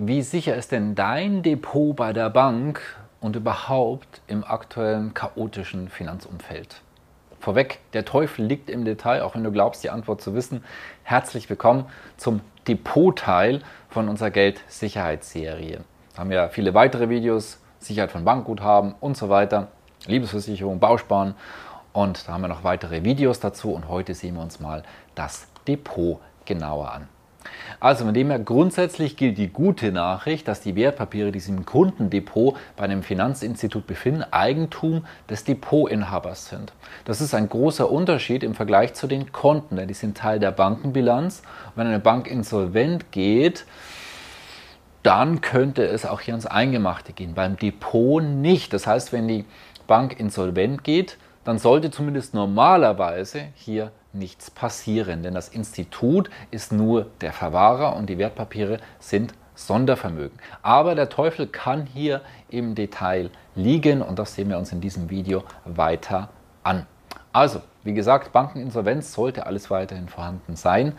Wie sicher ist denn dein Depot bei der Bank und überhaupt im aktuellen chaotischen Finanzumfeld? Vorweg, der Teufel liegt im Detail, auch wenn du glaubst, die Antwort zu wissen. Herzlich willkommen zum Depotteil von unserer Geldsicherheitsserie. Da haben wir viele weitere Videos, Sicherheit von Bankguthaben und so weiter, Liebesversicherung, Bausparen und da haben wir noch weitere Videos dazu und heute sehen wir uns mal das Depot genauer an. Also von dem her grundsätzlich gilt die gute Nachricht, dass die Wertpapiere, die sich im Kundendepot bei einem Finanzinstitut befinden, Eigentum des Depotinhabers sind. Das ist ein großer Unterschied im Vergleich zu den Konten, denn die sind Teil der Bankenbilanz. wenn eine Bank insolvent geht, dann könnte es auch hier ans Eingemachte gehen. Beim Depot nicht. Das heißt, wenn die Bank insolvent geht, dann sollte zumindest normalerweise hier nichts passieren, denn das Institut ist nur der Verwahrer und die Wertpapiere sind Sondervermögen. Aber der Teufel kann hier im Detail liegen und das sehen wir uns in diesem Video weiter an. Also, wie gesagt, Bankeninsolvenz sollte alles weiterhin vorhanden sein.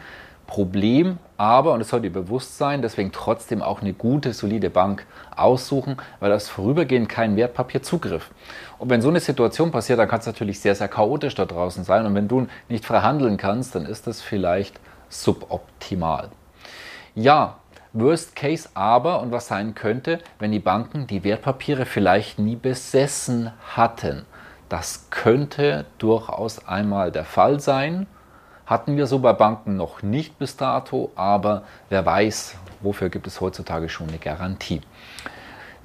Problem aber, und es sollte dir bewusst sein, deswegen trotzdem auch eine gute, solide Bank aussuchen, weil das vorübergehend kein Wertpapierzugriff. Und wenn so eine Situation passiert, dann kann es natürlich sehr, sehr chaotisch da draußen sein. Und wenn du nicht frei handeln kannst, dann ist das vielleicht suboptimal. Ja, Worst Case aber, und was sein könnte, wenn die Banken die Wertpapiere vielleicht nie besessen hatten. Das könnte durchaus einmal der Fall sein hatten wir so bei Banken noch nicht bis dato, aber wer weiß, wofür gibt es heutzutage schon eine Garantie.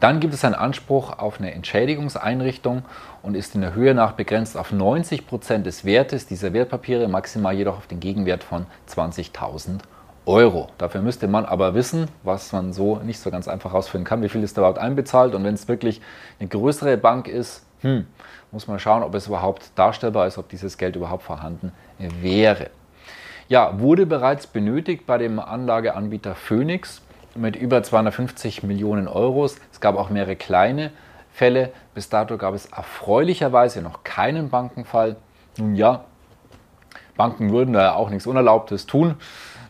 Dann gibt es einen Anspruch auf eine Entschädigungseinrichtung und ist in der Höhe nach begrenzt auf 90 Prozent des Wertes dieser Wertpapiere, maximal jedoch auf den Gegenwert von 20.000 Euro. Dafür müsste man aber wissen, was man so nicht so ganz einfach herausfinden kann, wie viel ist da überhaupt einbezahlt und wenn es wirklich eine größere Bank ist, hm, muss man schauen, ob es überhaupt darstellbar ist, ob dieses Geld überhaupt vorhanden wäre. Ja, wurde bereits benötigt bei dem Anlageanbieter Phoenix mit über 250 Millionen Euros. Es gab auch mehrere kleine Fälle. Bis dato gab es erfreulicherweise noch keinen Bankenfall. Nun ja, Banken würden da ja auch nichts Unerlaubtes tun.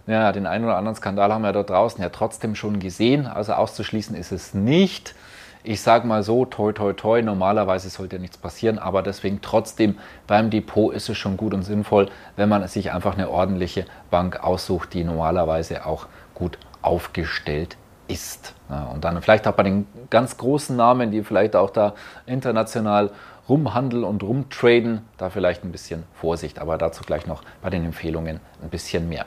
Ja, den einen oder anderen Skandal haben wir dort draußen ja trotzdem schon gesehen. Also auszuschließen ist es nicht. Ich sage mal so, toi, toi, toi, normalerweise sollte nichts passieren, aber deswegen trotzdem beim Depot ist es schon gut und sinnvoll, wenn man sich einfach eine ordentliche Bank aussucht, die normalerweise auch gut aufgestellt ist. Ja, und dann vielleicht auch bei den ganz großen Namen, die vielleicht auch da international rumhandeln und rumtraden, da vielleicht ein bisschen Vorsicht, aber dazu gleich noch bei den Empfehlungen ein bisschen mehr.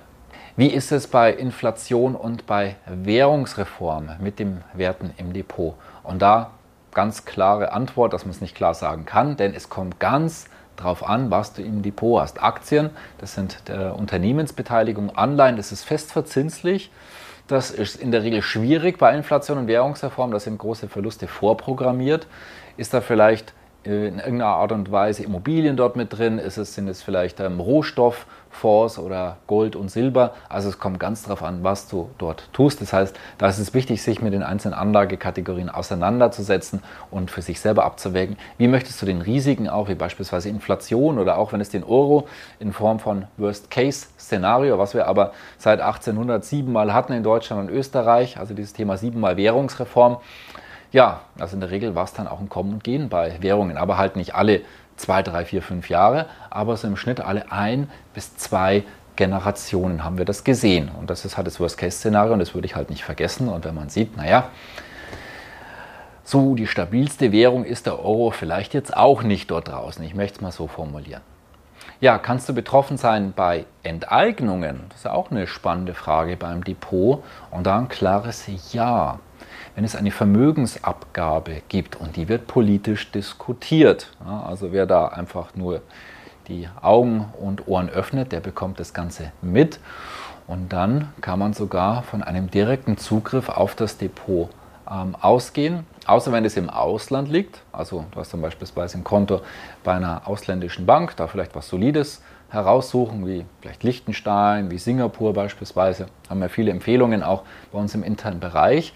Wie ist es bei Inflation und bei Währungsreform mit den Werten im Depot? Und da ganz klare Antwort, dass man es nicht klar sagen kann, denn es kommt ganz drauf an, was du im Depot hast. Aktien, das sind Unternehmensbeteiligung, Anleihen, das ist fest verzinslich. Das ist in der Regel schwierig bei Inflation und Währungsreform. Da sind große Verluste vorprogrammiert. Ist da vielleicht in irgendeiner Art und Weise Immobilien dort mit drin? Ist es, sind es vielleicht ähm, Rohstofffonds oder Gold und Silber? Also es kommt ganz darauf an, was du dort tust. Das heißt, da ist es wichtig, sich mit den einzelnen Anlagekategorien auseinanderzusetzen und für sich selber abzuwägen. Wie möchtest du den Risiken auch, wie beispielsweise Inflation oder auch wenn es den Euro in Form von Worst-Case-Szenario, was wir aber seit 1807 mal hatten in Deutschland und Österreich, also dieses Thema siebenmal Währungsreform, ja, also in der Regel war es dann auch ein Kommen und Gehen bei Währungen, aber halt nicht alle zwei, drei, vier, fünf Jahre, aber so im Schnitt alle ein bis zwei Generationen haben wir das gesehen. Und das ist halt das Worst-Case-Szenario und das würde ich halt nicht vergessen. Und wenn man sieht, naja, so die stabilste Währung ist der Euro vielleicht jetzt auch nicht dort draußen. Ich möchte es mal so formulieren. Ja, kannst du betroffen sein bei Enteignungen? Das ist ja auch eine spannende Frage beim Depot. Und da ein klares Ja wenn es eine Vermögensabgabe gibt und die wird politisch diskutiert. Ja, also wer da einfach nur die Augen und Ohren öffnet, der bekommt das Ganze mit. Und dann kann man sogar von einem direkten Zugriff auf das Depot ähm, ausgehen, außer wenn es im Ausland liegt. Also du hast zum Beispiel ein Konto bei einer ausländischen Bank, da vielleicht was Solides heraussuchen, wie vielleicht Liechtenstein, wie Singapur beispielsweise. Haben wir viele Empfehlungen auch bei uns im internen Bereich.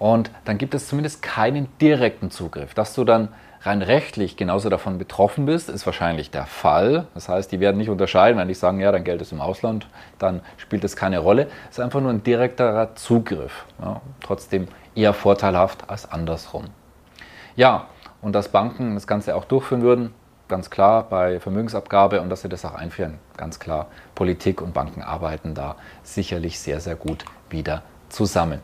Und dann gibt es zumindest keinen direkten Zugriff. Dass du dann rein rechtlich genauso davon betroffen bist, ist wahrscheinlich der Fall. Das heißt, die werden nicht unterscheiden, wenn die sagen, ja, dein Geld ist im Ausland, dann spielt es keine Rolle. Es ist einfach nur ein direkterer Zugriff. Ja, trotzdem eher vorteilhaft als andersrum. Ja, und dass Banken das Ganze auch durchführen würden, ganz klar bei Vermögensabgabe und dass sie das auch einführen, ganz klar. Politik und Banken arbeiten da sicherlich sehr, sehr gut wieder zusammen.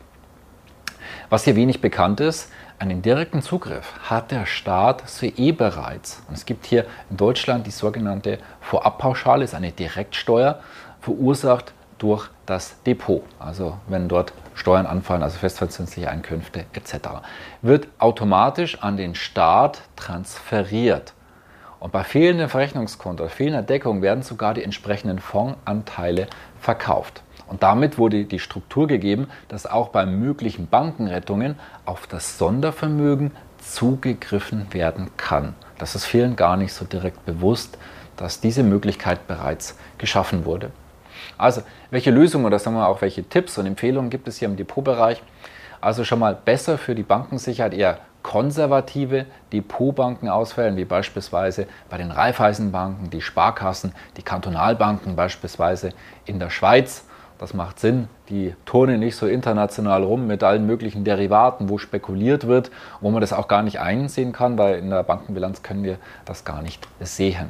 Was hier wenig bekannt ist, einen direkten Zugriff hat der Staat so eh bereits. Und es gibt hier in Deutschland die sogenannte Vorabpauschale, ist eine Direktsteuer, verursacht durch das Depot. Also wenn dort Steuern anfallen, also festverzinsliche Einkünfte etc., wird automatisch an den Staat transferiert. Und bei fehlendem Verrechnungskonto, fehlender Deckung werden sogar die entsprechenden Fondsanteile verkauft. Und damit wurde die Struktur gegeben, dass auch bei möglichen Bankenrettungen auf das Sondervermögen zugegriffen werden kann. Das ist vielen gar nicht so direkt bewusst, dass diese Möglichkeit bereits geschaffen wurde. Also, welche Lösungen oder sagen wir auch welche Tipps und Empfehlungen gibt es hier im Depotbereich? Also schon mal besser für die Bankensicherheit eher konservative Depotbanken auswählen, wie beispielsweise bei den Raiffeisenbanken, die Sparkassen, die Kantonalbanken beispielsweise in der Schweiz das macht Sinn. Die turnen nicht so international rum mit allen möglichen Derivaten, wo spekuliert wird, wo man das auch gar nicht einsehen kann, weil in der Bankenbilanz können wir das gar nicht sehen.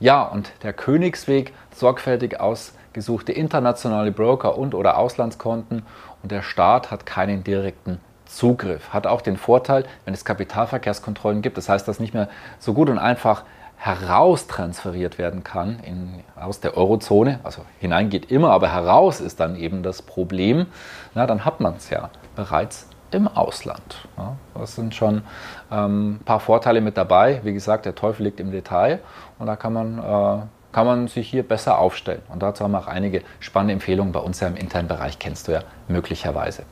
Ja, und der Königsweg, sorgfältig ausgesuchte internationale Broker und oder Auslandskonten und der Staat hat keinen direkten Zugriff. Hat auch den Vorteil, wenn es Kapitalverkehrskontrollen gibt, das heißt, dass nicht mehr so gut und einfach heraustransferiert werden kann in, aus der Eurozone, also hinein geht immer, aber heraus ist dann eben das Problem, na, dann hat man es ja bereits im Ausland. Ja, das sind schon ähm, ein paar Vorteile mit dabei. Wie gesagt, der Teufel liegt im Detail und da kann man, äh, kann man sich hier besser aufstellen. Und dazu haben wir auch einige spannende Empfehlungen bei uns ja im internen Bereich, kennst du ja möglicherweise.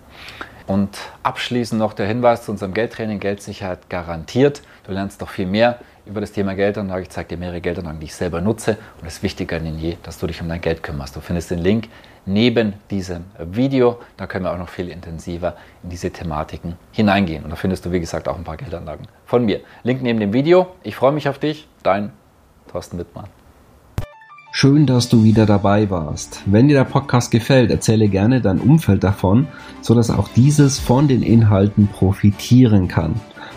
Und abschließend noch der Hinweis zu unserem Geldtraining, Geldsicherheit garantiert. Du lernst doch viel mehr über das Thema Geldanlage. Ich zeige dir mehrere Geldanlagen, die ich selber nutze. Und es ist wichtiger denn je, dass du dich um dein Geld kümmerst. Du findest den Link neben diesem Video. Da können wir auch noch viel intensiver in diese Thematiken hineingehen. Und da findest du, wie gesagt, auch ein paar Geldanlagen von mir. Link neben dem Video. Ich freue mich auf dich. Dein Thorsten Wittmann. Schön, dass du wieder dabei warst. Wenn dir der Podcast gefällt, erzähle gerne dein Umfeld davon, sodass auch dieses von den Inhalten profitieren kann.